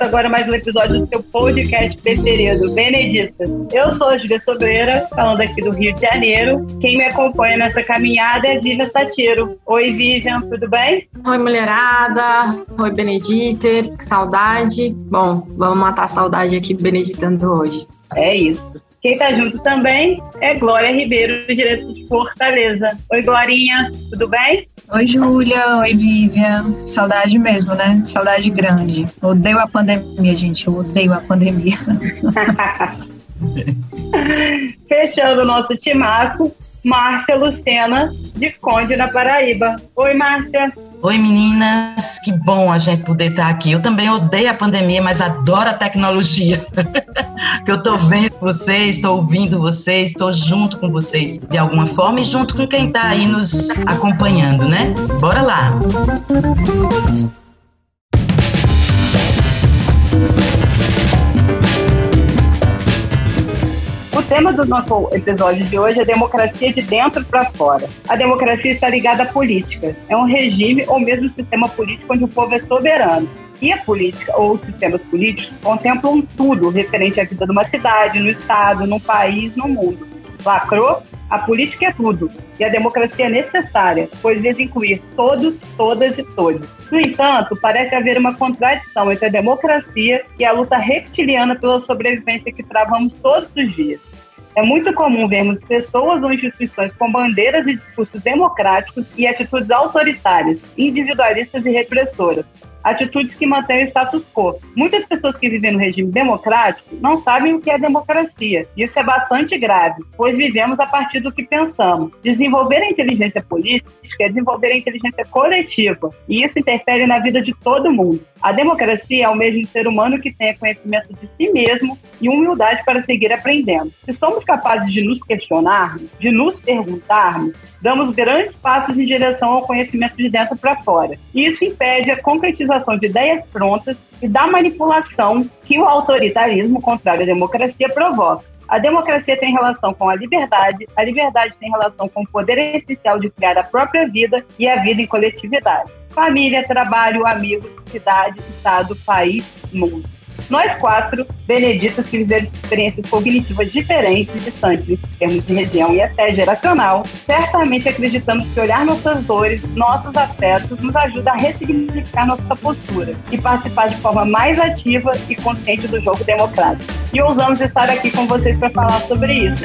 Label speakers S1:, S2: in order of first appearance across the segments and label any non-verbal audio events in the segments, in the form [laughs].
S1: Começa agora mais um episódio do seu podcast preferido, Benedita. Eu sou a Julia Sobreira, falando aqui do Rio de Janeiro. Quem me acompanha nessa caminhada é a Vivian Satiro. Oi, Vivian, tudo bem?
S2: Oi, mulherada. Oi, Benediters, que saudade. Bom, vamos matar a saudade aqui beneditando hoje.
S1: É isso. Quem está junto também é Glória Ribeiro, direto de Fortaleza. Oi, Glorinha, tudo bem?
S3: Oi, Júlia. Oi, Vivian. Saudade mesmo, né? Saudade grande. Odeio a pandemia, gente. Eu odeio a pandemia. [laughs] [laughs]
S1: Fechando o nosso timaço, Márcia Lucena, de Conde, na Paraíba. Oi, Márcia.
S4: Oi meninas, que bom a gente poder estar aqui. Eu também odeio a pandemia, mas adoro a tecnologia. [laughs] que eu estou vendo vocês, estou ouvindo vocês, estou junto com vocês de alguma forma e junto com quem está aí nos acompanhando, né? Bora lá!
S1: Tema do nosso episódio de hoje é democracia de dentro para fora. A democracia está ligada à política. É um regime ou mesmo sistema político onde o povo é soberano. E a política ou os sistemas políticos contemplam tudo referente à vida de uma cidade, no estado, no país, no mundo. Lacrou? A política é tudo, e a democracia é necessária, pois deve incluir todos, todas e todos. No entanto, parece haver uma contradição entre a democracia e a luta reptiliana pela sobrevivência que travamos todos os dias. É muito comum vermos pessoas ou instituições com bandeiras e discursos democráticos e atitudes autoritárias, individualistas e repressoras, atitudes que mantêm o status quo. Muitas pessoas que vivem no regime democrático não sabem o que é democracia. Isso é bastante grave, pois vivemos a partir do que pensamos. Desenvolver a inteligência política é desenvolver a inteligência coletiva, e isso interfere na vida de todo mundo. A democracia é o mesmo ser humano que tenha conhecimento de si mesmo e humildade para seguir aprendendo. Se somos capazes de nos questionarmos, de nos perguntarmos, damos grandes passos em direção ao conhecimento de dentro para fora. Isso impede a concretização de ideias prontas e da manipulação que o autoritarismo contrário à democracia provoca. A democracia tem relação com a liberdade, a liberdade tem relação com o poder essencial de criar a própria vida e a vida em coletividade. Família, trabalho, amigos, cidade, estado, país, mundo. Nós quatro, beneditos que viveram experiências cognitivas diferentes distantes em termos de região e até geracional, certamente acreditamos que olhar nossas dores, nossos afetos, nos ajuda a ressignificar nossa postura e participar de forma mais ativa e consciente do jogo democrático. E ousamos estar aqui com vocês para falar sobre isso.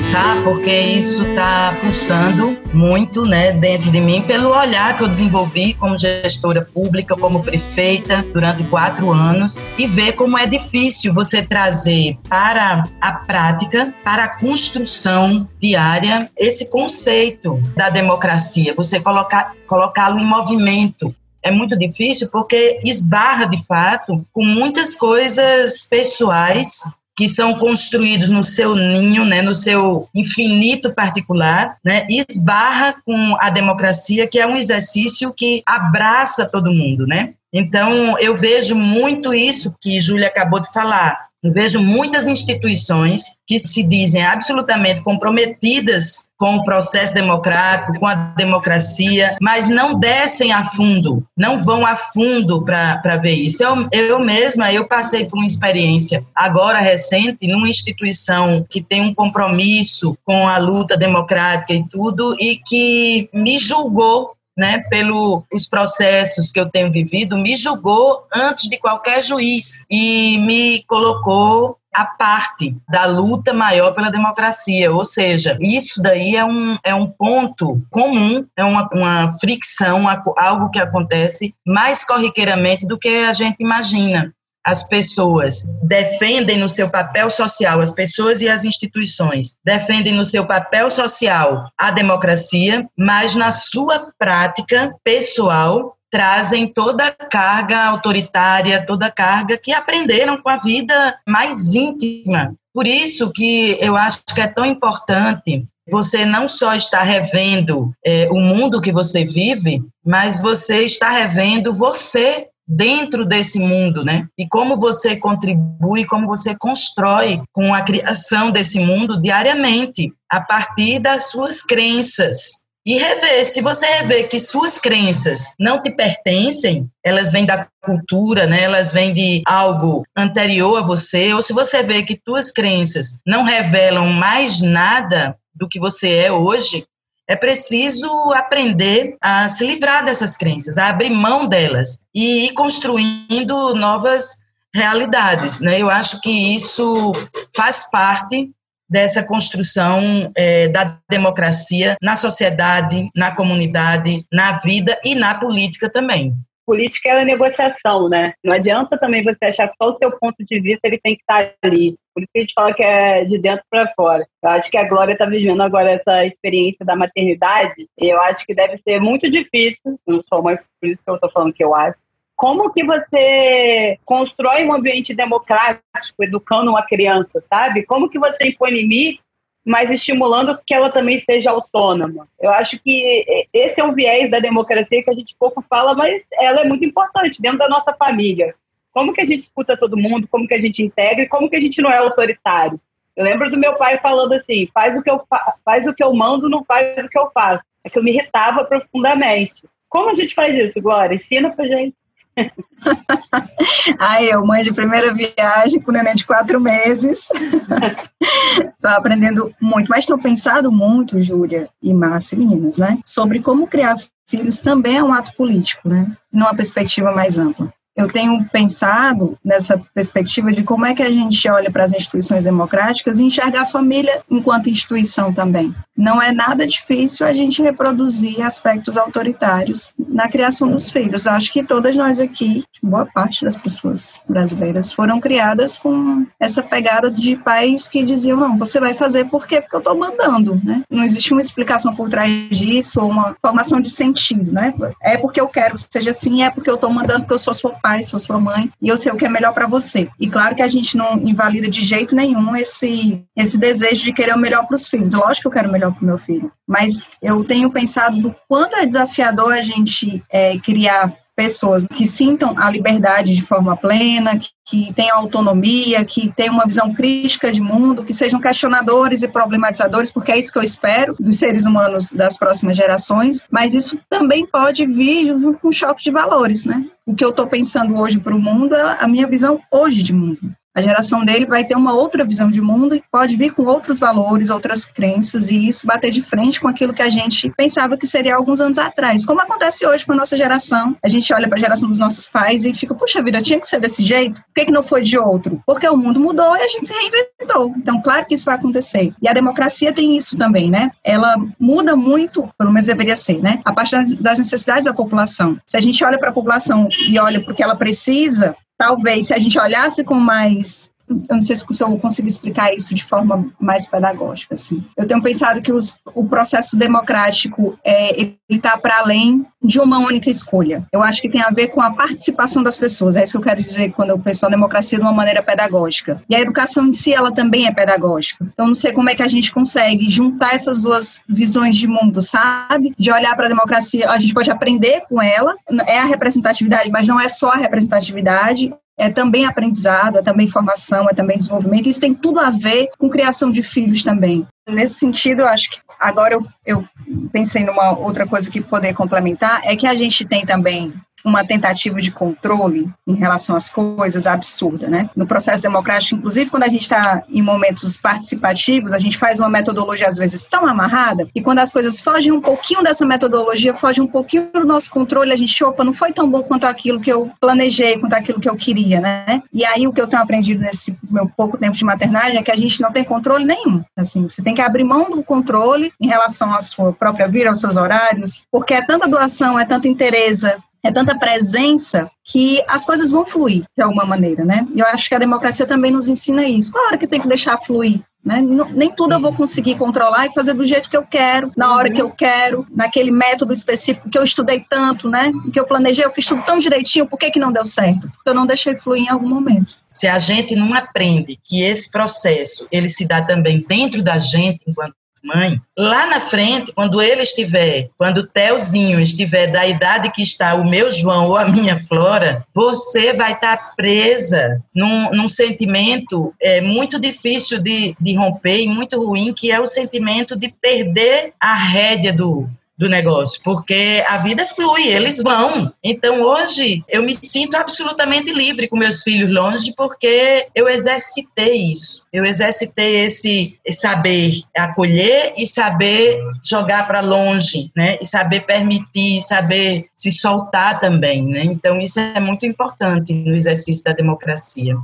S4: Começar porque isso está pulsando muito né, dentro de mim pelo olhar que eu desenvolvi como gestora pública, como prefeita durante quatro anos e ver como é difícil você trazer para a prática, para a construção diária, esse conceito da democracia, você colocar colocá-lo em movimento, é muito difícil porque esbarra de fato com muitas coisas pessoais que são construídos no seu ninho, né, no seu infinito particular, né, esbarra com a democracia, que é um exercício que abraça todo mundo, né? Então, eu vejo muito isso que Júlia acabou de falar. Eu vejo muitas instituições que se dizem absolutamente comprometidas com o processo democrático, com a democracia, mas não descem a fundo, não vão a fundo para ver isso. Eu, eu mesma, eu passei por uma experiência agora recente numa instituição que tem um compromisso com a luta democrática e tudo, e que me julgou né, pelos processos que eu tenho vivido, me julgou antes de qualquer juiz e me colocou a parte da luta maior pela democracia, ou seja, isso daí é um, é um ponto comum, é uma, uma fricção, algo que acontece mais corriqueiramente do que a gente imagina as pessoas defendem no seu papel social, as pessoas e as instituições defendem no seu papel social a democracia, mas na sua prática pessoal trazem toda a carga autoritária, toda a carga que aprenderam com a vida mais íntima. Por isso que eu acho que é tão importante você não só está revendo é, o mundo que você vive, mas você está revendo você dentro desse mundo, né? E como você contribui, como você constrói com a criação desse mundo diariamente, a partir das suas crenças. E rever, se você rever que suas crenças não te pertencem, elas vêm da cultura, né? elas vêm de algo anterior a você, ou se você vê que suas crenças não revelam mais nada do que você é hoje, é preciso aprender a se livrar dessas crenças, a abrir mão delas e ir construindo novas realidades. Né? Eu acho que isso faz parte dessa construção é, da democracia na sociedade, na comunidade, na vida e na política também
S1: política é negociação, né? Não adianta também você achar que só o seu ponto de vista ele tem que estar ali. Por isso que a gente fala que é de dentro para fora. Eu acho que a Glória está vivendo agora essa experiência da maternidade e eu acho que deve ser muito difícil. Não sou mãe, por isso que eu estou falando que eu acho. Como que você constrói um ambiente democrático educando uma criança, sabe? Como que você impõe limite mas estimulando que ela também seja autônoma. Eu acho que esse é um viés da democracia que a gente pouco fala, mas ela é muito importante dentro da nossa família. Como que a gente escuta todo mundo, como que a gente integra e como que a gente não é autoritário. Eu lembro do meu pai falando assim: faz o que eu, faz o que eu mando, não faz o que eu faço. É que eu me irritava profundamente. Como a gente faz isso, Glória? Ensina pra gente. [laughs]
S3: Aí, eu, mãe de primeira viagem, com neném de quatro meses. [laughs] Estou aprendendo muito, mas estou pensando muito, Júlia e Márcia, meninas, né? Sobre como criar filhos também é um ato político, né? Numa perspectiva mais ampla eu tenho pensado nessa perspectiva de como é que a gente olha para as instituições democráticas e enxergar a família enquanto instituição também. Não é nada difícil a gente reproduzir aspectos autoritários na criação dos filhos. Acho que todas nós aqui, boa parte das pessoas brasileiras, foram criadas com essa pegada de pais que diziam: não, você vai fazer por quê? Porque eu estou mandando, né? Não existe uma explicação por trás disso ou uma formação de sentido, né? É porque eu quero que seja assim, é porque eu estou mandando porque eu sou sua pai, sou sua mãe, e eu sei o que é melhor para você. E claro que a gente não invalida de jeito nenhum esse, esse desejo de querer o melhor para os filhos. Lógico que eu quero o melhor para o meu filho, mas eu tenho pensado do quanto é desafiador a gente é, criar pessoas que sintam a liberdade de forma plena, que, que tenham autonomia, que tenham uma visão crítica de mundo, que sejam questionadores e problematizadores, porque é isso que eu espero dos seres humanos das próximas gerações, mas isso também pode vir com um choque de valores, né? O que eu estou pensando hoje para o mundo é a minha visão hoje de mundo. A geração dele vai ter uma outra visão de mundo e pode vir com outros valores, outras crenças, e isso bater de frente com aquilo que a gente pensava que seria alguns anos atrás. Como acontece hoje com a nossa geração. A gente olha para a geração dos nossos pais e fica, puxa vida, tinha que ser desse jeito? Por que, que não foi de outro? Porque o mundo mudou e a gente se reinventou. Então, claro que isso vai acontecer. E a democracia tem isso também, né? Ela muda muito, pelo menos deveria ser, né? A parte das necessidades da população. Se a gente olha para a população e olha porque ela precisa, talvez se a gente olhasse com mais eu não sei se eu consigo explicar isso de forma mais pedagógica, assim. Eu tenho pensado que os, o processo democrático é, ele está para além de uma única escolha. Eu acho que tem a ver com a participação das pessoas. É isso que eu quero dizer quando eu penso na democracia de uma maneira pedagógica. E a educação em si, ela também é pedagógica. Então, não sei como é que a gente consegue juntar essas duas visões de mundo, sabe? De olhar para a democracia, a gente pode aprender com ela, é a representatividade, mas não é só a representatividade é também aprendizado, é também formação, é também desenvolvimento. Isso tem tudo a ver com criação de filhos também. Nesse sentido, eu acho que agora eu, eu pensei numa outra coisa que poder complementar, é que a gente tem também uma tentativa de controle em relação às coisas absurda, né? No processo democrático, inclusive quando a gente está em momentos participativos, a gente faz uma metodologia às vezes tão amarrada e quando as coisas fogem um pouquinho dessa metodologia, fogem um pouquinho do nosso controle, a gente, opa, não foi tão bom quanto aquilo que eu planejei, quanto aquilo que eu queria, né? E aí o que eu tenho aprendido nesse meu pouco tempo de maternagem é que a gente não tem controle nenhum. Assim, você tem que abrir mão do controle em relação à sua própria vida, aos seus horários, porque é tanta doação, é tanta interesse, é tanta presença que as coisas vão fluir de alguma maneira, né? E eu acho que a democracia também nos ensina isso. Claro que tem que deixar fluir, né? Nem tudo eu vou conseguir controlar e fazer do jeito que eu quero, na hora que eu quero, naquele método específico que eu estudei tanto, né? Que eu planejei, eu fiz tudo tão direitinho, por que, que não deu certo? Porque eu não deixei fluir em algum momento.
S4: Se a gente não aprende que esse processo ele se dá também dentro da gente enquanto mãe, lá na frente, quando ele estiver, quando o Telzinho estiver da idade que está o meu João ou a minha Flora, você vai estar presa num, num sentimento é, muito difícil de, de romper e muito ruim, que é o sentimento de perder a rédea do, do negócio, porque a vida flui, eles vão. Então hoje eu me sinto absolutamente livre com meus filhos longe, porque eu exercitei isso. Eu exercitei esse saber acolher e saber jogar para longe, né? E saber permitir, saber se soltar também, né? Então isso é muito importante no exercício da democracia.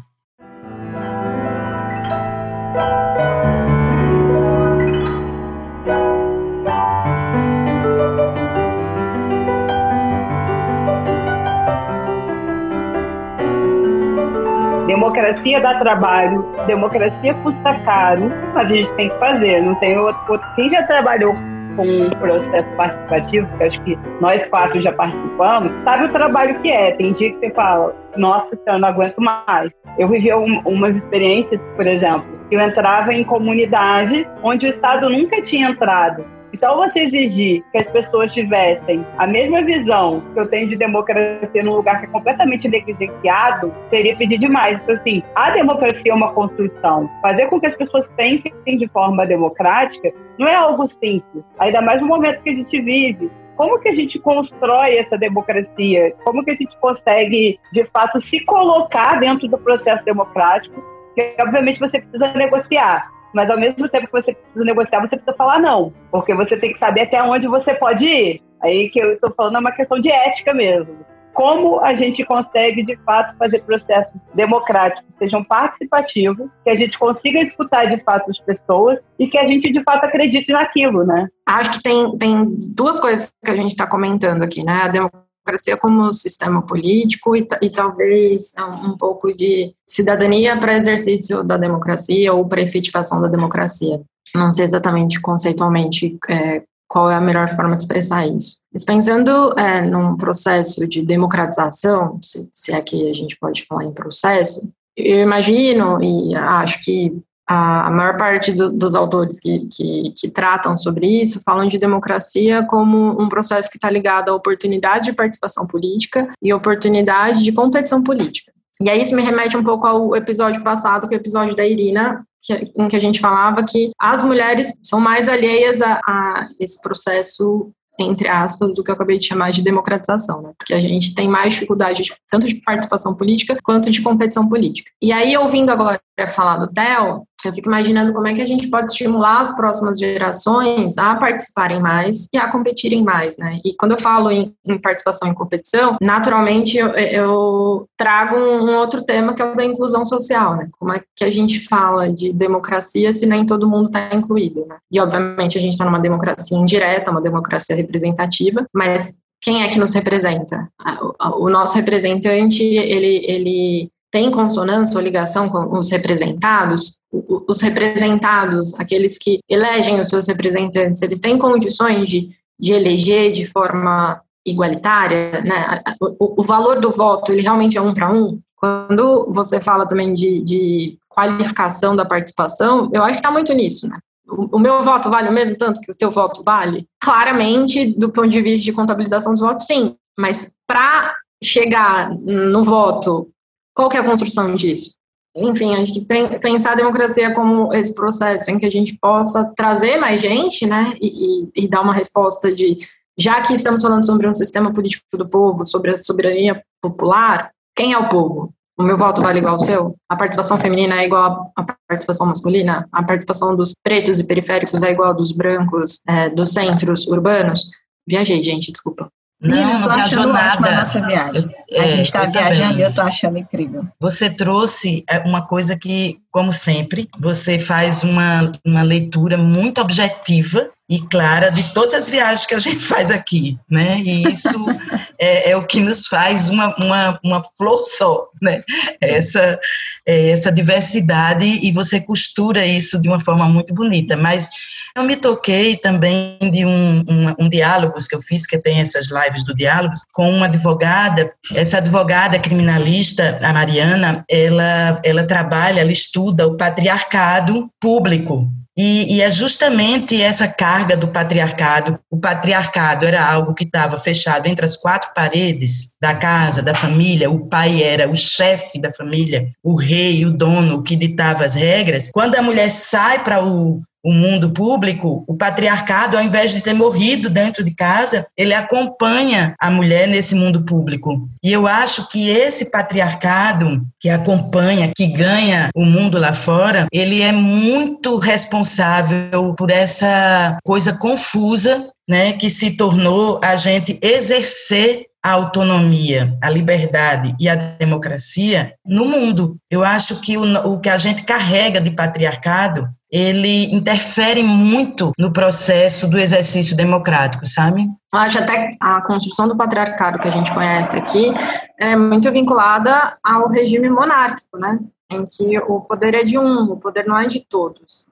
S1: Democracia dá trabalho, democracia custa caro, mas a gente tem que fazer, não tem outro. Quem já trabalhou com um processo participativo, que acho que nós quatro já participamos, sabe o trabalho que é. Tem dia que você fala, nossa, eu não aguento mais. Eu vivi um, umas experiências, por exemplo, eu entrava em comunidades onde o Estado nunca tinha entrado. Então, você exigir que as pessoas tivessem a mesma visão que eu tenho de democracia num lugar que é completamente negligenciado, seria pedir demais. Então, assim, a democracia é uma construção. Fazer com que as pessoas pensem de forma democrática não é algo simples, ainda mais no momento que a gente vive. Como que a gente constrói essa democracia? Como que a gente consegue, de fato, se colocar dentro do processo democrático? Que, obviamente, você precisa negociar mas ao mesmo tempo que você precisa negociar, você precisa falar não, porque você tem que saber até onde você pode ir. Aí que eu estou falando é uma questão de ética mesmo. Como a gente consegue, de fato, fazer processos democráticos que sejam participativos, que a gente consiga escutar, de fato, as pessoas e que a gente, de fato, acredite naquilo, né?
S2: Acho que tem, tem duas coisas que a gente está comentando aqui, né? A democracia democracia como sistema político e, e talvez um, um, pouco de cidadania para exercício da democracia ou para efetivação da democracia. Não sei exatamente conceitualmente é, qual é a melhor forma de expressar isso. Mas pensando é, num processo de democratização, se, se é que a gente pode falar em processo, eu imagino e acho que a, maior parte do, dos autores que, que, que, tratam sobre isso falam de democracia como um processo que está ligado à oportunidade de participação política e oportunidade de competição política. E aí isso me remete um pouco ao episódio passado, que é o episódio da Irina, que, em que a gente falava que as mulheres são mais alheias a, a esse processo entre aspas, do que eu acabei de chamar de democratização, né? Porque a gente tem mais dificuldade de, tanto de participação política quanto de competição política. E aí, ouvindo agora falar do Theo, eu fico imaginando como é que a gente pode estimular as próximas gerações a participarem mais e a competirem mais, né? E quando eu falo em, em participação em competição, naturalmente eu, eu trago um, um, outro tema que é o da inclusão social, né? Como é que a gente fala de democracia se nem todo mundo está incluído, né? E obviamente a gente está numa democracia indireta, uma democracia representativa, mas quem é que nos representa? O nosso representante, ele, ele tem consonância ou ligação com os representados, os representados, aqueles que elegem os seus representantes, eles têm condições de, de eleger de forma igualitária, né? O, o, valor do voto, ele realmente é um para um. Quando você fala também de, de qualificação da participação, eu acho que está muito nisso, né? O, meu voto vale o mesmo tanto que o teu voto vale? Claramente, do ponto de vista de contabilização dos votos, sim. Mas para chegar no voto qual que é a construção disso? Enfim, acho que pensar a democracia como esse processo em que a gente possa trazer mais gente, né, e, e, dar uma resposta de, já que estamos falando sobre um sistema político do povo, sobre a soberania popular, quem é o povo? O meu voto vale igual ao seu? A participação feminina é igual à participação masculina? A participação dos pretos e periféricos é igual à dos brancos, é, dos centros urbanos? Viajei, gente, desculpa.
S3: Não, não viajou nada. A nossa viagem. Eu, a é, gente está viajando e eu estou achando incrível.
S4: Você trouxe é, uma coisa que, como sempre, você faz uma, uma leitura muito objetiva e clara de todas as viagens que a gente [laughs] faz aqui, né? E isso [laughs] é, é, o que nos faz uma, uma, uma flor só, né? Essa, é, essa diversidade e você costura isso de uma forma muito bonita. Mas eu me toquei também de um, um, um diálogos que eu fiz, que tem essas lives do diálogos, com uma advogada. Essa advogada criminalista, a Mariana, ela, ela trabalha, ela estuda o patriarcado público E, e, é justamente essa carga do patriarcado. O patriarcado era algo que estava fechado entre as quatro paredes da casa, da família. O pai era o chefe da família, o rei, o dono, que ditava as regras. Quando a mulher sai para o o mundo público, o patriarcado, ao invés de ter morrido dentro de casa, ele acompanha a mulher nesse mundo público. E eu acho que esse patriarcado que acompanha, que ganha o mundo lá fora, ele é muito responsável por essa coisa confusa né, que se tornou a gente exercer a autonomia, a liberdade e a democracia no mundo. Eu acho que o, o que a gente carrega de patriarcado ele interfere muito no processo do exercício democrático, sabe?
S2: Acho até a construção do patriarcado que a gente conhece aqui é muito vinculada ao regime monárquico, né? Em que o poder é de um, o poder não é de todos.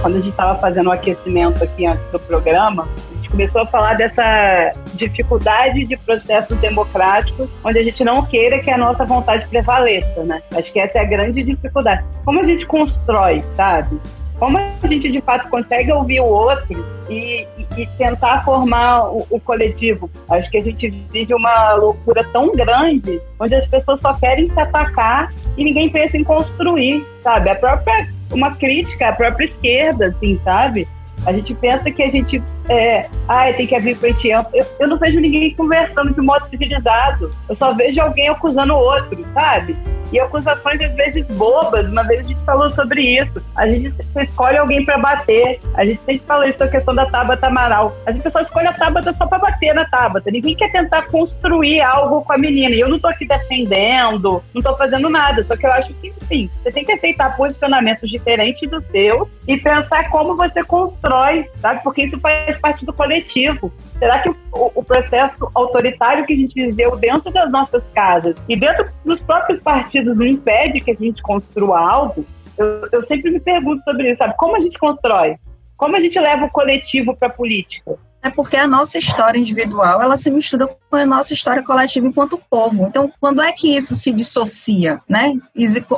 S1: Quando a gente estava fazendo o aquecimento aqui antes do programa, começou a falar dessa dificuldade de processos democráticos, onde a gente não queira que a nossa vontade prevaleça, né? Acho que essa é a grande dificuldade. Como a gente constrói, sabe? Como a gente de fato consegue ouvir o outro e, e, tentar formar o, o, coletivo? Acho que a gente vive uma loucura tão grande, onde as pessoas só querem se atacar e ninguém pensa em construir, sabe? A própria uma crítica à própria esquerda, assim, sabe? A gente pensa que a gente é, ah, tem que abrir frente ampla. Eu, eu não vejo ninguém conversando de modo civilizado. Eu só vejo alguém acusando o outro, sabe? E acusações às vezes bobas. Uma vez a gente falou sobre isso. A gente escolhe alguém para bater. A gente sempre fala isso a questão da Tabata Amaral. A gente só escolhe a Tabata só para bater na Tabata. Ninguém quer tentar construir algo com a menina. E eu não tô aqui defendendo, não tô fazendo nada. Só que eu acho que, sim, você tem que aceitar posicionamentos diferentes dos seus e pensar como você constrói, sabe? Porque isso faz parte do coletivo. Será que o, o, processo autoritário que a gente viveu dentro das nossas casas e dentro dos próprios partidos não impede que a gente construa algo? Eu, eu sempre me pergunto sobre isso, sabe? Como a gente constrói? Como a gente leva o coletivo para a política?
S3: É porque a nossa história individual, ela se mistura com a nossa história coletiva enquanto povo. Então, quando é que isso se dissocia, né?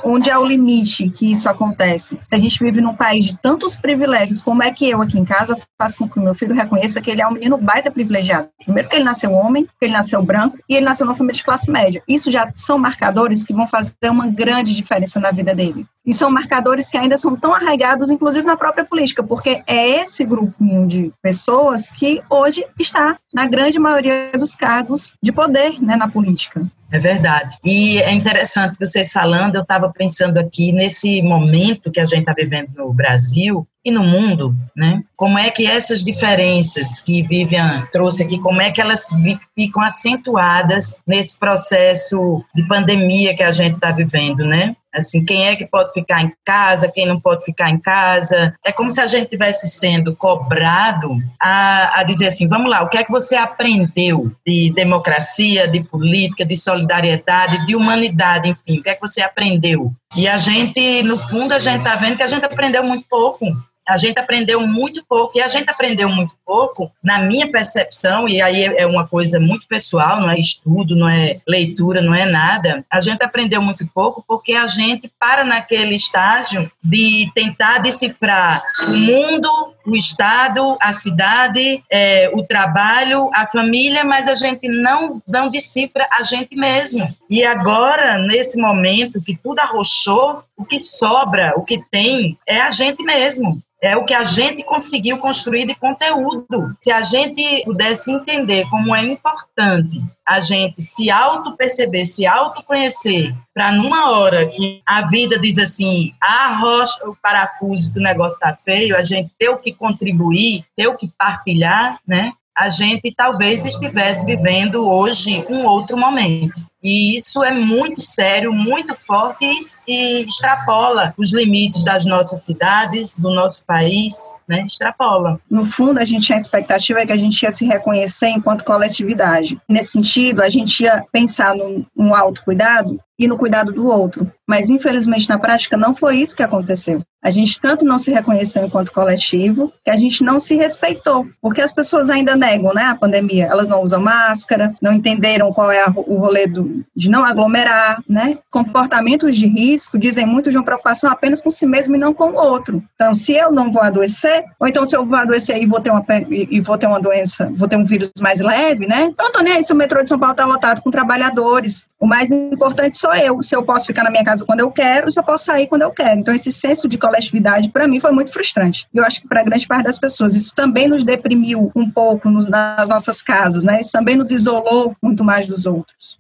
S3: Onde é o limite que isso acontece? Se a gente vive num país de tantos privilégios, como é que eu aqui em casa faço com que o meu filho reconheça que ele é um menino baita privilegiado? Primeiro que ele nasceu homem, que ele nasceu branco e ele nasceu numa família de classe média. Isso já são marcadores que vão fazer uma grande diferença na vida dele. E são marcadores que ainda são tão arraigados, inclusive na própria política, porque é esse grupinho de pessoas que hoje está na grande maioria dos cargos de poder né, na política.
S4: É verdade. E é interessante vocês falando, eu estava pensando aqui nesse momento que a gente está vivendo no Brasil e no mundo, né? Como é que essas diferenças que Vivian trouxe aqui, como é que elas ficam acentuadas nesse processo de pandemia que a gente está vivendo, né? Assim, quem é que pode ficar em casa, quem não pode ficar em casa. É como se a gente tivesse sendo cobrado a, a dizer assim: vamos lá, o que é que você aprendeu de democracia, de política, de solidariedade, de humanidade, enfim, o que é que você aprendeu? E a gente, no fundo, a gente está vendo que a gente aprendeu muito pouco a gente aprendeu muito pouco, e a gente aprendeu muito pouco, na minha percepção, e aí é uma coisa muito pessoal, não é estudo, não é leitura, não é nada, a gente aprendeu muito pouco porque a gente para naquele estágio de tentar decifrar o mundo, o Estado, a cidade, é, o trabalho, a família, mas a gente não, não decifra a gente mesmo. E agora, nesse momento que tudo arrochou, o que sobra, o que tem, é a gente mesmo é o que a gente conseguiu construir de conteúdo. Se a gente pudesse entender como é importante a gente se auto-perceber, se auto-conhecer, para numa hora que a vida diz assim, arrocha o parafuso que o negócio está feio, a gente ter o que contribuir, ter o que partilhar, né? A gente talvez estivesse vivendo hoje um outro momento. E isso é muito sério, muito forte e, extrapola os limites das nossas cidades, do nosso país, né? Extrapola.
S3: No fundo, a gente tinha a expectativa é que a gente ia se reconhecer enquanto coletividade. Nesse sentido, a gente ia pensar no, no autocuidado e no cuidado do outro. Mas, infelizmente, na prática, não foi isso que aconteceu. A gente tanto não se reconheceu enquanto coletivo, que a gente não se respeitou, porque as pessoas ainda negam né, a pandemia. Elas não usam máscara, não entenderam qual é o rolê do, de não aglomerar, né? Comportamentos de risco dizem muito de uma preocupação apenas com si mesmo e não com o outro. Então, se eu não vou adoecer, ou então se eu vou adoecer e vou ter uma, e vou ter uma doença, vou ter um vírus mais leve, né? Então, tô nem aí se o metrô de São Paulo está lotado com trabalhadores. O mais importante sou eu, se eu posso ficar na minha casa quando eu quero, se eu posso sair quando eu quero. Então, esse senso de coletividade, para mim, foi muito frustrante. E eu acho que para grande parte das pessoas, isso também nos deprimiu um pouco nos, nas nossas casas, né? Isso também nos isolou muito mais dos outros.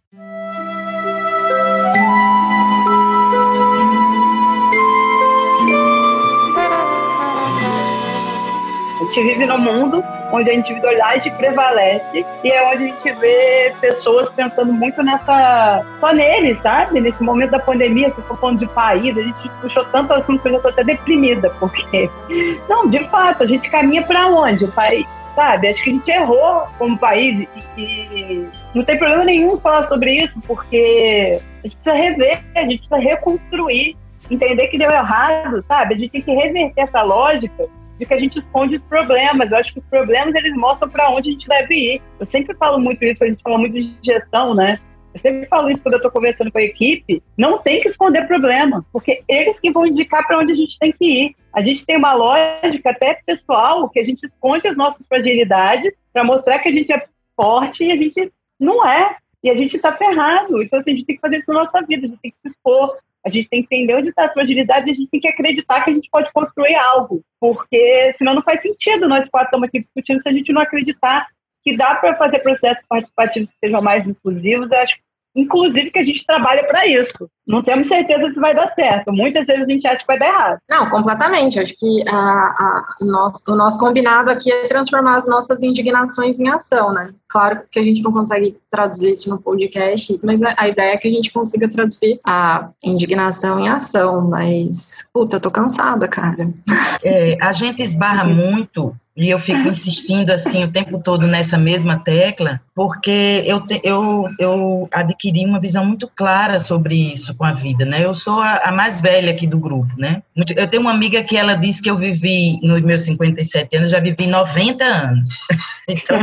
S1: A gente vive num mundo onde a individualidade prevalece e é onde a gente vê pessoas pensando muito nessa. só neles, sabe? Nesse momento da pandemia, se for falando de país, a gente puxou tanto assunto que eu já estou até deprimida, porque. [laughs] Não, de fato, a gente caminha para onde? O país. Sabe, acho que a gente errou como país e, e não tem problema nenhum falar sobre isso, porque a gente precisa rever, a gente precisa reconstruir, entender que deu errado, sabe? A gente tem que reverter essa lógica de que a gente esconde os problemas. Eu acho que os problemas eles mostram para onde a gente deve ir. Eu sempre falo muito isso, a gente fala muito de gestão, né? Eu sempre falo isso quando eu estou conversando com a equipe. Não tem que esconder problema, porque eles que vão indicar para onde a gente tem que ir. A gente tem uma lógica até pessoal que a gente esconde as nossas fragilidades para mostrar que a gente é forte e a gente não é. E a gente está ferrado. Então, assim, a gente tem que fazer isso na nossa vida, a gente tem que se expor, a gente tem que entender onde está a fragilidade e a gente tem que acreditar que a gente pode construir algo. Porque senão não faz sentido nós quatro estamos aqui discutindo se a gente não acreditar que dá para fazer processos participativos que sejam mais inclusivos. Eu acho inclusive que a gente trabalha para isso. Não temos certeza se vai dar certo. Muitas vezes a gente acha que vai dar errado.
S2: Não, completamente. Acho que a, a, nosso, o nosso combinado aqui é transformar as nossas indignações em ação, né? Claro que a gente não consegue traduzir isso no podcast, mas a, a ideia é que a gente consiga traduzir a indignação em ação. Mas, puta, eu tô cansada, cara.
S4: É, a gente esbarra muito e eu fico insistindo assim o tempo todo nessa mesma tecla, porque eu, te, eu, eu adquiri uma visão muito clara sobre isso com a vida, né? Eu sou a, a, mais velha aqui do grupo, né? Eu tenho uma amiga que ela disse que eu vivi, nos meus 57 anos, já vivi 90 anos. [laughs] Então,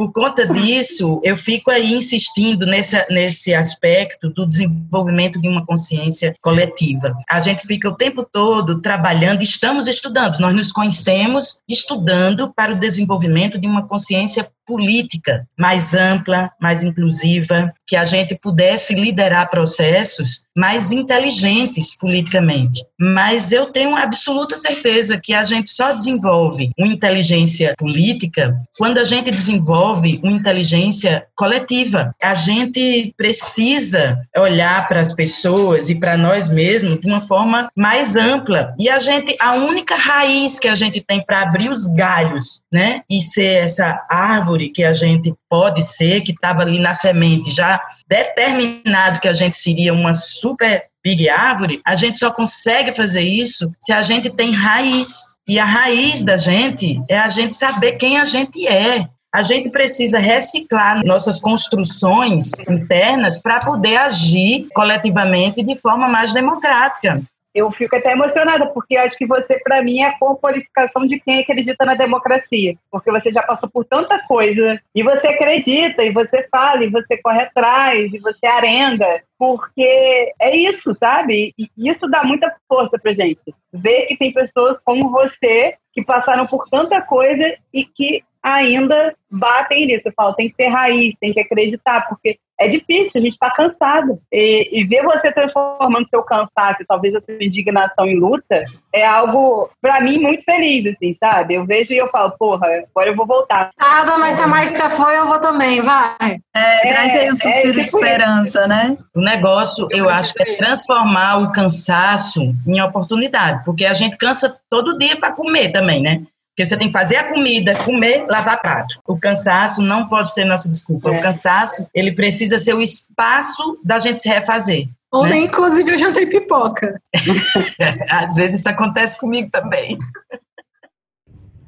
S4: por conta disso, eu fico aí insistindo nesse, nesse aspecto do desenvolvimento de uma consciência coletiva. A gente fica o tempo todo trabalhando, estamos estudando, nós nos conhecemos estudando para o desenvolvimento de uma consciência política mais ampla, mais inclusiva, que a gente pudesse liderar processos mais inteligentes politicamente. Mas eu tenho absoluta certeza que a gente só desenvolve uma inteligência política quando a gente desenvolve uma inteligência coletiva. A gente precisa olhar para as pessoas e para nós mesmos de uma forma mais ampla. E a gente, a única raiz que a gente tem para abrir os galhos, né, e ser essa árvore árvore que a gente pode ser, que estava ali na semente, já determinado que a gente seria uma super big árvore, a gente só consegue fazer isso se a gente tem raiz. E a raiz da gente é a gente saber quem a gente é. A gente precisa reciclar nossas construções internas para poder agir coletivamente de forma mais democrática
S1: eu fico até emocionada, porque acho que você, para mim, é a qualificação de quem acredita na democracia. Porque você já passou por tanta coisa, e você acredita, e você fala, e você corre atrás, e você arenda, porque é isso, sabe? E isso dá muita força pra gente. Ver que tem pessoas como você que passaram por tanta coisa e que ainda batem nisso. Eu falo, tem que ter raiz, tem que acreditar, porque é difícil, a gente está cansado. E, e, ver você transformando seu cansaço, talvez a sua indignação em luta, é algo, para mim, muito feliz, assim, sabe? Eu vejo e eu falo, porra, agora eu vou voltar.
S2: Ah, mas se a Márcia foi, eu vou também, vai.
S3: É, é traz aí o é suspiro é, tipo de esperança, isso. né?
S4: O negócio, eu acho que é transformar o cansaço em oportunidade, porque a gente cansa todo dia para comer também, né? Porque você tem que fazer a comida, comer, lavar prato. O cansaço não pode ser nossa desculpa. É. O cansaço, ele precisa ser o espaço da gente se refazer.
S2: Ontem, né? inclusive, eu jantei pipoca. [laughs]
S4: Às vezes isso acontece comigo também.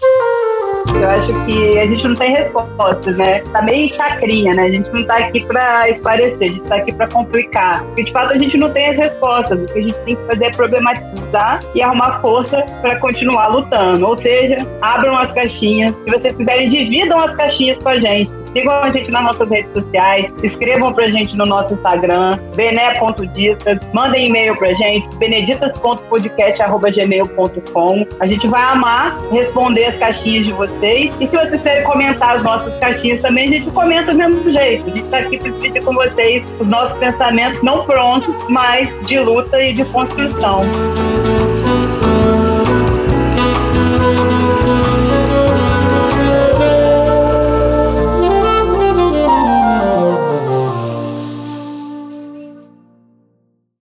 S4: [laughs]
S1: Eu acho que a gente não tem respostas, né? Tá meio chacrinha, né? A gente não tá aqui para esclarecer, a gente tá aqui para complicar. Porque de fato a gente não tem as respostas. O que a gente tem que fazer é problematizar e arrumar força para continuar lutando. Ou seja, abram as caixinhas. Se vocês quiserem, dividam as caixinhas com a gente Sigam a gente nas nossas redes sociais, escrevam pra gente no nosso Instagram, bené.ditas, mandem e-mail pra gente, beneditas.podcast.gmail.com. A gente vai amar responder as caixinhas de vocês. E se vocês quiserem comentar as nossas caixinhas também, a gente comenta do mesmo jeito. A gente tá aqui para dividir com vocês os nossos pensamentos não prontos, mas de luta e de construção.